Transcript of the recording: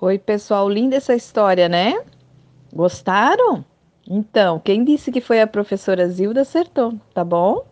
Oi, pessoal, linda essa história, né? Gostaram? Então, quem disse que foi a professora Zilda acertou, tá bom?